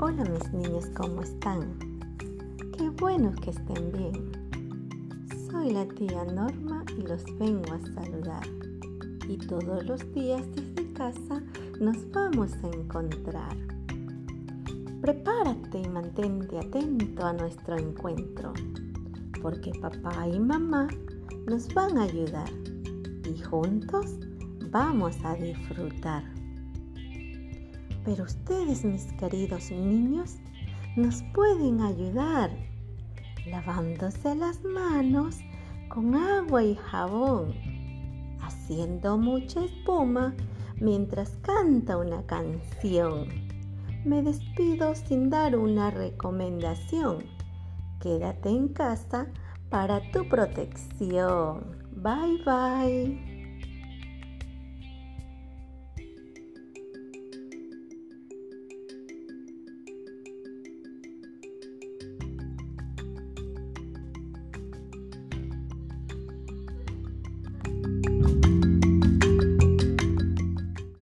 Hola mis niños, ¿cómo están? Qué bueno que estén bien. Soy la tía Norma y los vengo a saludar. Y todos los días desde casa nos vamos a encontrar. Prepárate y mantente atento a nuestro encuentro, porque papá y mamá nos van a ayudar y juntos vamos a disfrutar. Pero ustedes, mis queridos niños, nos pueden ayudar lavándose las manos con agua y jabón, haciendo mucha espuma mientras canta una canción. Me despido sin dar una recomendación. Quédate en casa para tu protección. Bye bye.